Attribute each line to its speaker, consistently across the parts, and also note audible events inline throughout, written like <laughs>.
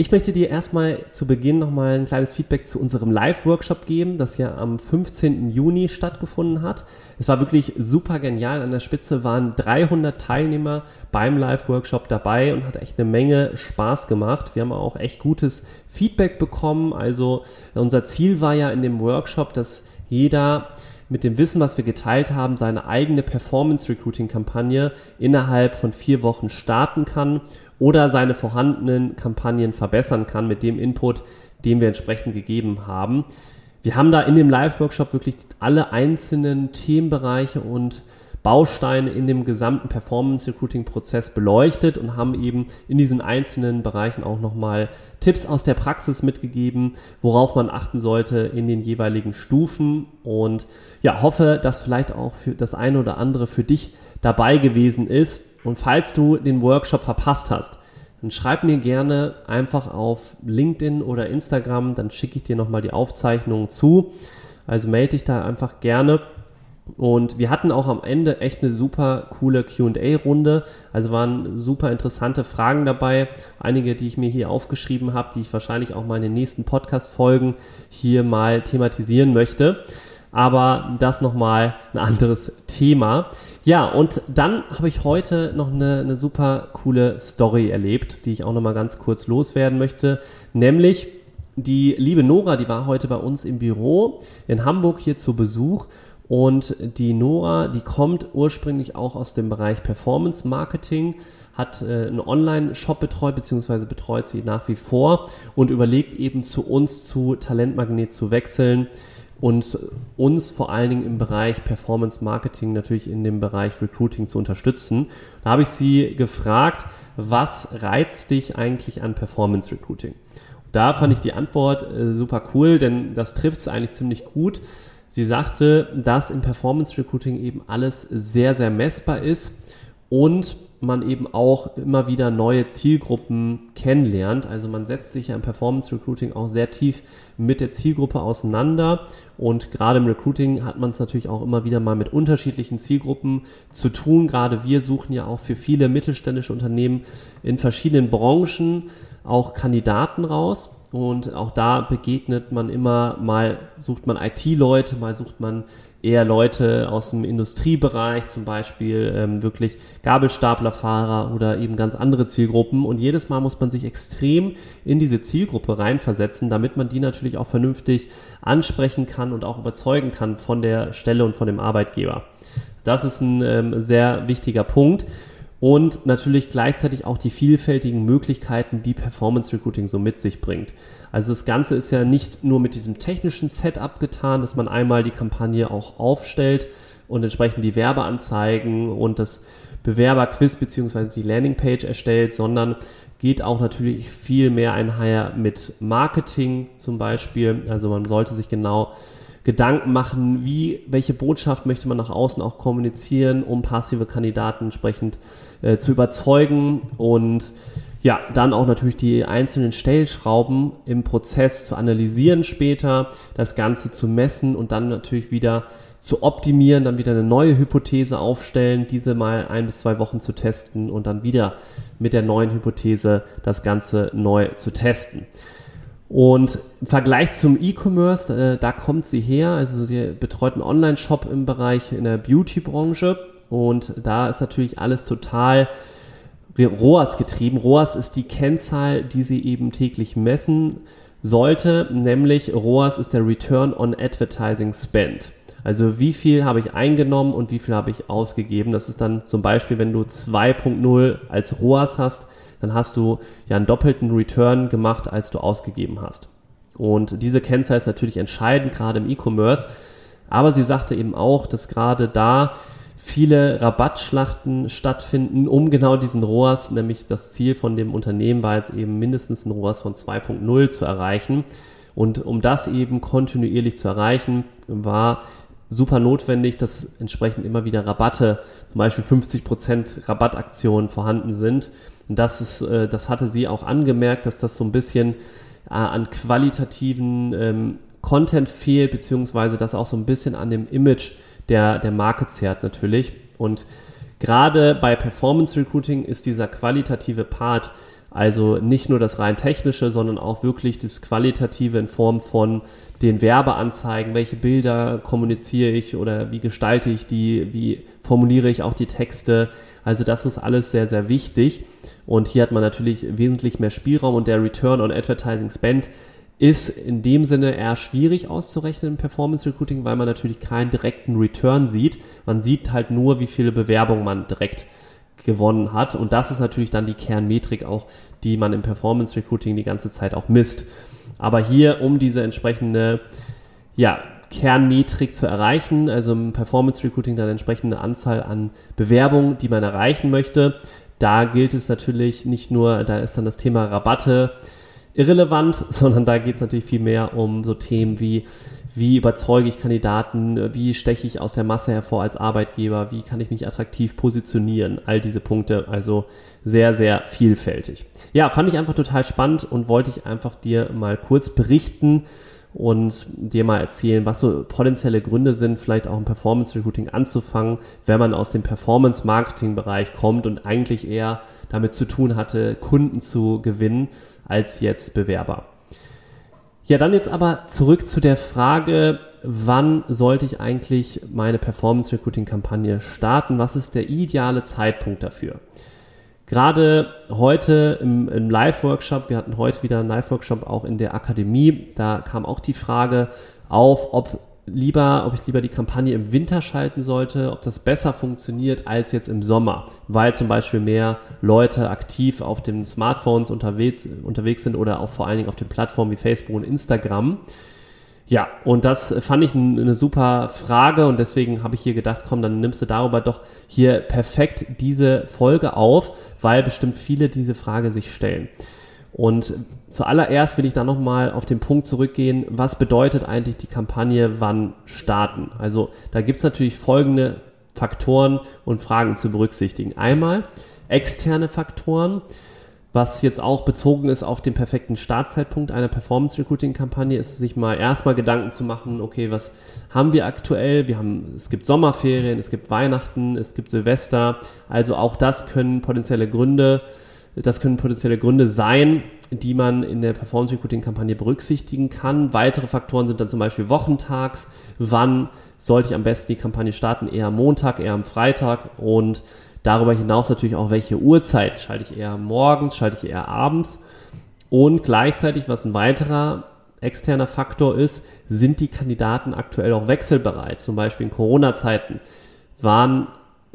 Speaker 1: Ich möchte dir erstmal zu Beginn nochmal ein kleines Feedback zu unserem Live-Workshop geben, das ja am 15. Juni stattgefunden hat. Es war wirklich super genial. An der Spitze waren 300 Teilnehmer beim Live-Workshop dabei und hat echt eine Menge Spaß gemacht. Wir haben auch echt gutes Feedback bekommen. Also unser Ziel war ja in dem Workshop, dass jeder mit dem Wissen, was wir geteilt haben, seine eigene Performance-Recruiting-Kampagne innerhalb von vier Wochen starten kann oder seine vorhandenen Kampagnen verbessern kann mit dem Input, den wir entsprechend gegeben haben. Wir haben da in dem Live-Workshop wirklich alle einzelnen Themenbereiche und Bausteine in dem gesamten Performance-Recruiting-Prozess beleuchtet und haben eben in diesen einzelnen Bereichen auch nochmal Tipps aus der Praxis mitgegeben, worauf man achten sollte in den jeweiligen Stufen und ja, hoffe, dass vielleicht auch für das eine oder andere für dich dabei gewesen ist. Und falls du den Workshop verpasst hast, dann schreib mir gerne einfach auf LinkedIn oder Instagram, dann schicke ich dir nochmal die Aufzeichnungen zu. Also melde dich da einfach gerne. Und wir hatten auch am Ende echt eine super coole QA-Runde. Also waren super interessante Fragen dabei. Einige, die ich mir hier aufgeschrieben habe, die ich wahrscheinlich auch mal in den nächsten Podcast-Folgen hier mal thematisieren möchte. Aber das nochmal ein anderes Thema. Ja, und dann habe ich heute noch eine, eine super coole Story erlebt, die ich auch nochmal ganz kurz loswerden möchte. Nämlich die liebe Nora, die war heute bei uns im Büro in Hamburg hier zu Besuch und die Nora, die kommt ursprünglich auch aus dem Bereich Performance Marketing, hat äh, einen Online-Shop betreut, beziehungsweise betreut sie nach wie vor und überlegt eben zu uns zu Talentmagnet zu wechseln und uns vor allen Dingen im Bereich Performance Marketing, natürlich in dem Bereich Recruiting zu unterstützen. Da habe ich sie gefragt, was reizt dich eigentlich an Performance Recruiting? Da fand ich die Antwort äh, super cool, denn das trifft es eigentlich ziemlich gut. Sie sagte, dass im Performance Recruiting eben alles sehr, sehr messbar ist und man eben auch immer wieder neue Zielgruppen kennenlernt. Also man setzt sich ja im Performance Recruiting auch sehr tief mit der Zielgruppe auseinander und gerade im Recruiting hat man es natürlich auch immer wieder mal mit unterschiedlichen Zielgruppen zu tun. Gerade wir suchen ja auch für viele mittelständische Unternehmen in verschiedenen Branchen auch Kandidaten raus. Und auch da begegnet man immer mal, sucht man IT-Leute, mal sucht man eher Leute aus dem Industriebereich, zum Beispiel ähm, wirklich Gabelstaplerfahrer oder eben ganz andere Zielgruppen. Und jedes Mal muss man sich extrem in diese Zielgruppe reinversetzen, damit man die natürlich auch vernünftig ansprechen kann und auch überzeugen kann von der Stelle und von dem Arbeitgeber. Das ist ein ähm, sehr wichtiger Punkt und natürlich gleichzeitig auch die vielfältigen Möglichkeiten, die Performance Recruiting so mit sich bringt. Also das Ganze ist ja nicht nur mit diesem technischen Setup getan, dass man einmal die Kampagne auch aufstellt und entsprechend die Werbeanzeigen und das Bewerberquiz beziehungsweise die Landingpage erstellt, sondern geht auch natürlich viel mehr einher mit Marketing zum Beispiel. Also man sollte sich genau Gedanken machen, wie, welche Botschaft möchte man nach außen auch kommunizieren, um passive Kandidaten entsprechend äh, zu überzeugen und ja, dann auch natürlich die einzelnen Stellschrauben im Prozess zu analysieren später, das Ganze zu messen und dann natürlich wieder zu optimieren, dann wieder eine neue Hypothese aufstellen, diese mal ein bis zwei Wochen zu testen und dann wieder mit der neuen Hypothese das Ganze neu zu testen. Und im Vergleich zum E-Commerce, äh, da kommt sie her. Also sie betreut einen Online-Shop im Bereich in der Beauty-Branche. Und da ist natürlich alles total ROAS getrieben. ROAS ist die Kennzahl, die sie eben täglich messen sollte, nämlich ROAS ist der Return on Advertising Spend. Also wie viel habe ich eingenommen und wie viel habe ich ausgegeben. Das ist dann zum Beispiel, wenn du 2.0 als ROAS hast, dann hast du ja einen doppelten Return gemacht, als du ausgegeben hast. Und diese Kennzahl ist natürlich entscheidend, gerade im E-Commerce. Aber sie sagte eben auch, dass gerade da viele Rabattschlachten stattfinden, um genau diesen ROAS, nämlich das Ziel von dem Unternehmen war jetzt eben mindestens ein ROAS von 2.0 zu erreichen. Und um das eben kontinuierlich zu erreichen, war super notwendig, dass entsprechend immer wieder Rabatte, zum Beispiel 50% Rabattaktionen vorhanden sind. Und das, ist, äh, das hatte sie auch angemerkt, dass das so ein bisschen äh, an qualitativen ähm, Content fehlt, beziehungsweise das auch so ein bisschen an dem Image der, der Marke zehrt natürlich. Und gerade bei Performance Recruiting ist dieser qualitative Part also nicht nur das rein technische, sondern auch wirklich das Qualitative in Form von den Werbeanzeigen, welche Bilder kommuniziere ich oder wie gestalte ich die, wie formuliere ich auch die Texte. Also das ist alles sehr, sehr wichtig. Und hier hat man natürlich wesentlich mehr Spielraum und der Return on Advertising Spend ist in dem Sinne eher schwierig auszurechnen im Performance Recruiting, weil man natürlich keinen direkten Return sieht. Man sieht halt nur, wie viele Bewerbungen man direkt gewonnen hat. Und das ist natürlich dann die Kernmetrik auch, die man im Performance Recruiting die ganze Zeit auch misst. Aber hier, um diese entsprechende, ja, Kernmetrik zu erreichen, also im Performance Recruiting dann entsprechende Anzahl an Bewerbungen, die man erreichen möchte, da gilt es natürlich nicht nur, da ist dann das Thema Rabatte irrelevant, <laughs> sondern da geht es natürlich viel mehr um so Themen wie wie überzeuge ich Kandidaten, wie steche ich aus der Masse hervor als Arbeitgeber, wie kann ich mich attraktiv positionieren, all diese Punkte, also sehr, sehr vielfältig. Ja, fand ich einfach total spannend und wollte ich einfach dir mal kurz berichten und dir mal erzählen, was so potenzielle Gründe sind, vielleicht auch im Performance Recruiting anzufangen, wenn man aus dem Performance Marketing Bereich kommt und eigentlich eher damit zu tun hatte, Kunden zu gewinnen, als jetzt Bewerber. Ja, dann jetzt aber zurück zu der Frage, wann sollte ich eigentlich meine Performance Recruiting Kampagne starten? Was ist der ideale Zeitpunkt dafür? Gerade heute im, im Live-Workshop, wir hatten heute wieder einen Live-Workshop auch in der Akademie, da kam auch die Frage auf, ob lieber, ob ich lieber die Kampagne im Winter schalten sollte, ob das besser funktioniert als jetzt im Sommer, weil zum Beispiel mehr Leute aktiv auf den Smartphones unterwegs, unterwegs sind oder auch vor allen Dingen auf den Plattformen wie Facebook und Instagram. Ja, und das fand ich eine super Frage und deswegen habe ich hier gedacht, komm, dann nimmst du darüber doch hier perfekt diese Folge auf, weil bestimmt viele diese Frage sich stellen. Und zuallererst will ich dann nochmal auf den Punkt zurückgehen, was bedeutet eigentlich die Kampagne wann starten? Also da gibt es natürlich folgende Faktoren und Fragen zu berücksichtigen. Einmal externe Faktoren, was jetzt auch bezogen ist auf den perfekten Startzeitpunkt einer Performance Recruiting Kampagne, ist sich mal erstmal Gedanken zu machen, okay, was haben wir aktuell? Wir haben, es gibt Sommerferien, es gibt Weihnachten, es gibt Silvester. Also auch das können potenzielle Gründe das können potenzielle Gründe sein, die man in der Performance Recruiting Kampagne berücksichtigen kann. Weitere Faktoren sind dann zum Beispiel wochentags. Wann sollte ich am besten die Kampagne starten? Eher am Montag, eher am Freitag und darüber hinaus natürlich auch welche Uhrzeit. Schalte ich eher morgens, schalte ich eher abends? Und gleichzeitig, was ein weiterer externer Faktor ist, sind die Kandidaten aktuell auch wechselbereit. Zum Beispiel in Corona-Zeiten waren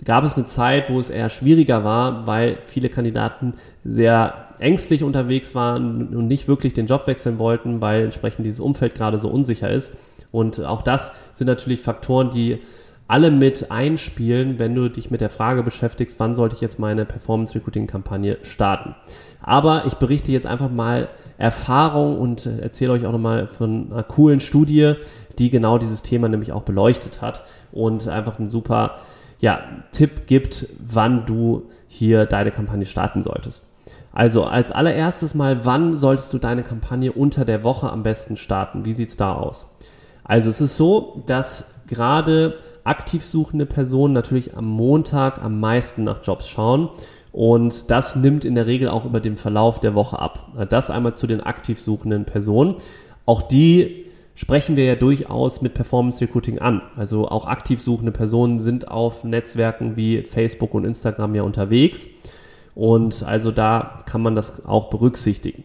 Speaker 1: gab es eine Zeit, wo es eher schwieriger war, weil viele Kandidaten sehr ängstlich unterwegs waren und nicht wirklich den Job wechseln wollten, weil entsprechend dieses Umfeld gerade so unsicher ist. Und auch das sind natürlich Faktoren, die alle mit einspielen, wenn du dich mit der Frage beschäftigst, wann sollte ich jetzt meine Performance Recruiting Kampagne starten. Aber ich berichte jetzt einfach mal Erfahrung und erzähle euch auch nochmal von einer coolen Studie, die genau dieses Thema nämlich auch beleuchtet hat und einfach ein super ja, Tipp gibt, wann du hier deine Kampagne starten solltest. Also als allererstes mal, wann solltest du deine Kampagne unter der Woche am besten starten? Wie sieht es da aus? Also es ist so, dass gerade aktiv suchende Personen natürlich am Montag am meisten nach Jobs schauen und das nimmt in der Regel auch über den Verlauf der Woche ab. Das einmal zu den aktiv suchenden Personen. Auch die sprechen wir ja durchaus mit Performance Recruiting an. Also auch aktiv suchende Personen sind auf Netzwerken wie Facebook und Instagram ja unterwegs. Und also da kann man das auch berücksichtigen.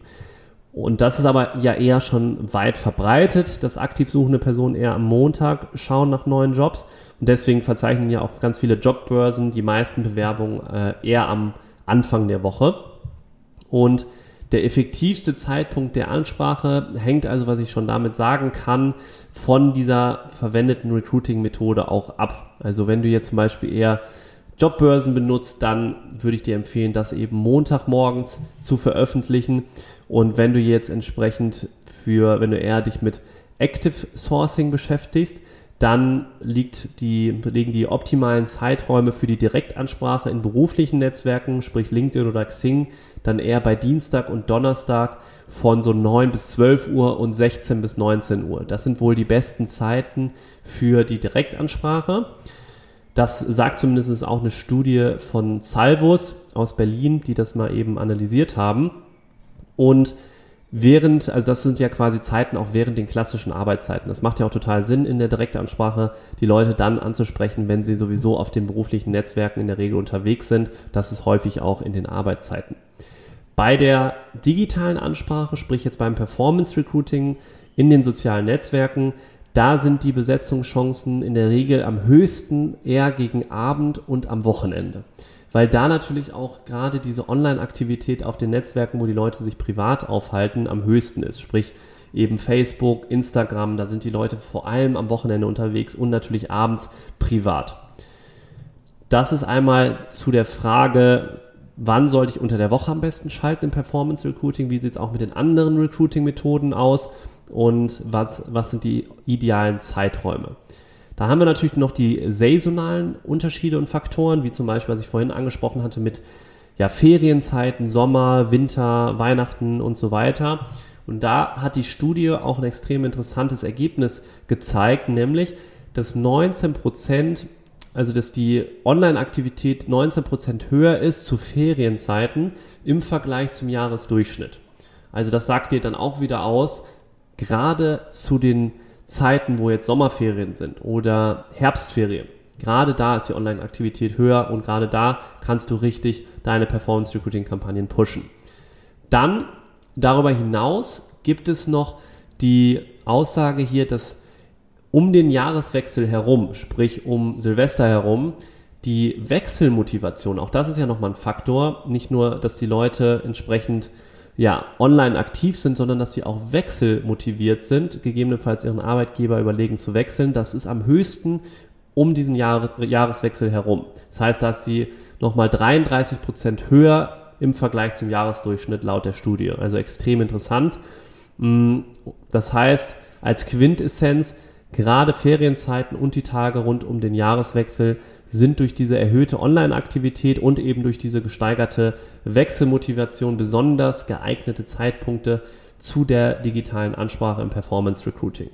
Speaker 1: Und das ist aber ja eher schon weit verbreitet, dass aktiv suchende Personen eher am Montag schauen nach neuen Jobs. Und deswegen verzeichnen ja auch ganz viele Jobbörsen die meisten Bewerbungen äh, eher am Anfang der Woche. Und der effektivste Zeitpunkt der Ansprache hängt also, was ich schon damit sagen kann, von dieser verwendeten Recruiting-Methode auch ab. Also wenn du jetzt zum Beispiel eher Jobbörsen benutzt, dann würde ich dir empfehlen, das eben Montagmorgens zu veröffentlichen. Und wenn du jetzt entsprechend für, wenn du eher dich mit Active Sourcing beschäftigst, dann die, liegen die optimalen Zeiträume für die Direktansprache in beruflichen Netzwerken, sprich LinkedIn oder Xing, dann eher bei Dienstag und Donnerstag von so 9 bis 12 Uhr und 16 bis 19 Uhr. Das sind wohl die besten Zeiten für die Direktansprache. Das sagt zumindest auch eine Studie von Salvus aus Berlin, die das mal eben analysiert haben. Und während, also das sind ja quasi Zeiten auch während den klassischen Arbeitszeiten. Das macht ja auch total Sinn in der Direktansprache, die Leute dann anzusprechen, wenn sie sowieso auf den beruflichen Netzwerken in der Regel unterwegs sind. Das ist häufig auch in den Arbeitszeiten. Bei der digitalen Ansprache, sprich jetzt beim Performance Recruiting in den sozialen Netzwerken, da sind die Besetzungschancen in der Regel am höchsten eher gegen Abend und am Wochenende weil da natürlich auch gerade diese Online-Aktivität auf den Netzwerken, wo die Leute sich privat aufhalten, am höchsten ist. Sprich eben Facebook, Instagram, da sind die Leute vor allem am Wochenende unterwegs und natürlich abends privat. Das ist einmal zu der Frage, wann sollte ich unter der Woche am besten schalten im Performance Recruiting, wie sieht es auch mit den anderen Recruiting-Methoden aus und was, was sind die idealen Zeiträume. Da haben wir natürlich noch die saisonalen Unterschiede und Faktoren, wie zum Beispiel, was ich vorhin angesprochen hatte, mit ja, Ferienzeiten, Sommer, Winter, Weihnachten und so weiter. Und da hat die Studie auch ein extrem interessantes Ergebnis gezeigt, nämlich, dass 19 Prozent, also dass die Online-Aktivität 19 Prozent höher ist zu Ferienzeiten im Vergleich zum Jahresdurchschnitt. Also das sagt dir dann auch wieder aus, gerade zu den Zeiten, wo jetzt Sommerferien sind oder Herbstferien, gerade da ist die Online-Aktivität höher und gerade da kannst du richtig deine Performance-Recruiting-Kampagnen pushen. Dann darüber hinaus gibt es noch die Aussage hier, dass um den Jahreswechsel herum, sprich um Silvester herum, die Wechselmotivation, auch das ist ja nochmal ein Faktor, nicht nur, dass die Leute entsprechend ja, online aktiv sind, sondern dass die auch wechselmotiviert sind, gegebenenfalls ihren Arbeitgeber überlegen zu wechseln. Das ist am höchsten um diesen Jahr, Jahreswechsel herum. Das heißt, da ist die nochmal 33 Prozent höher im Vergleich zum Jahresdurchschnitt laut der Studie. Also extrem interessant. Mm, das heißt, als Quintessenz, gerade Ferienzeiten und die Tage rund um den Jahreswechsel sind durch diese erhöhte Online-Aktivität und eben durch diese gesteigerte Wechselmotivation besonders geeignete Zeitpunkte zu der digitalen Ansprache im Performance Recruiting.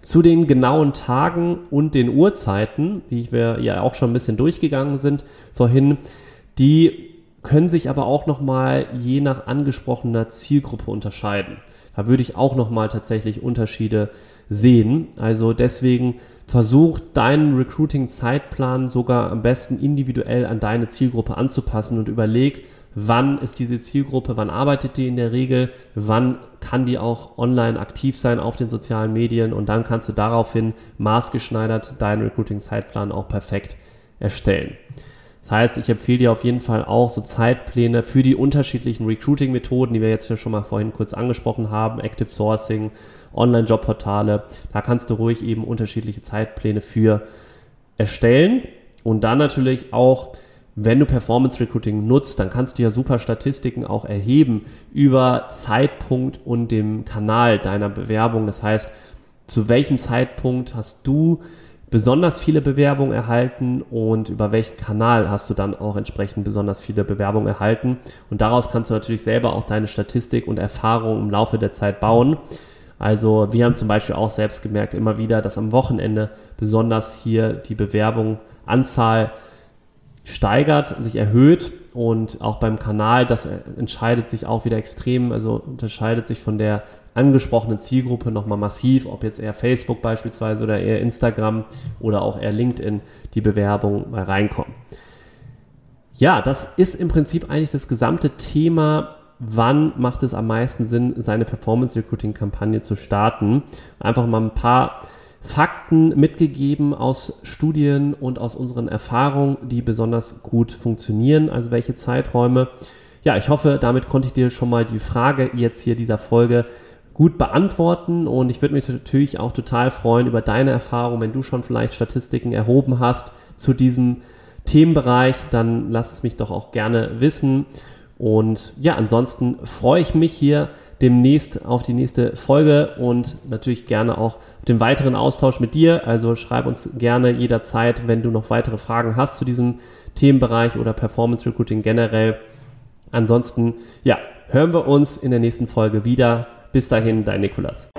Speaker 1: Zu den genauen Tagen und den Uhrzeiten, die wir ja auch schon ein bisschen durchgegangen sind vorhin, die können sich aber auch nochmal je nach angesprochener Zielgruppe unterscheiden. Da würde ich auch nochmal tatsächlich Unterschiede sehen. Also deswegen versuch deinen Recruiting-Zeitplan sogar am besten individuell an deine Zielgruppe anzupassen und überleg, wann ist diese Zielgruppe, wann arbeitet die in der Regel, wann kann die auch online aktiv sein auf den sozialen Medien und dann kannst du daraufhin maßgeschneidert deinen Recruiting-Zeitplan auch perfekt erstellen. Das heißt, ich empfehle dir auf jeden Fall auch so Zeitpläne für die unterschiedlichen Recruiting-Methoden, die wir jetzt ja schon mal vorhin kurz angesprochen haben, Active Sourcing, Online-Jobportale. Da kannst du ruhig eben unterschiedliche Zeitpläne für erstellen und dann natürlich auch wenn du Performance Recruiting nutzt, dann kannst du ja super Statistiken auch erheben über Zeitpunkt und dem Kanal deiner Bewerbung. Das heißt, zu welchem Zeitpunkt hast du besonders viele Bewerbungen erhalten und über welchen Kanal hast du dann auch entsprechend besonders viele Bewerbungen erhalten. Und daraus kannst du natürlich selber auch deine Statistik und Erfahrung im Laufe der Zeit bauen. Also wir haben zum Beispiel auch selbst gemerkt immer wieder, dass am Wochenende besonders hier die Bewerbungsanzahl steigert, sich erhöht und auch beim Kanal, das entscheidet sich auch wieder extrem, also unterscheidet sich von der angesprochenen Zielgruppe nochmal massiv, ob jetzt eher Facebook beispielsweise oder eher Instagram oder auch eher LinkedIn die Bewerbung mal reinkommen. Ja, das ist im Prinzip eigentlich das gesamte Thema, wann macht es am meisten Sinn, seine Performance Recruiting Kampagne zu starten. Einfach mal ein paar Fakten mitgegeben aus Studien und aus unseren Erfahrungen, die besonders gut funktionieren, also welche Zeiträume. Ja, ich hoffe, damit konnte ich dir schon mal die Frage jetzt hier dieser Folge gut beantworten und ich würde mich natürlich auch total freuen über deine Erfahrung, wenn du schon vielleicht Statistiken erhoben hast zu diesem Themenbereich, dann lass es mich doch auch gerne wissen. Und ja, ansonsten freue ich mich hier demnächst auf die nächste Folge und natürlich gerne auch auf den weiteren Austausch mit dir. Also schreib uns gerne jederzeit, wenn du noch weitere Fragen hast zu diesem Themenbereich oder Performance Recruiting generell. Ansonsten, ja, hören wir uns in der nächsten Folge wieder. Bis dahin, dein Nikolas.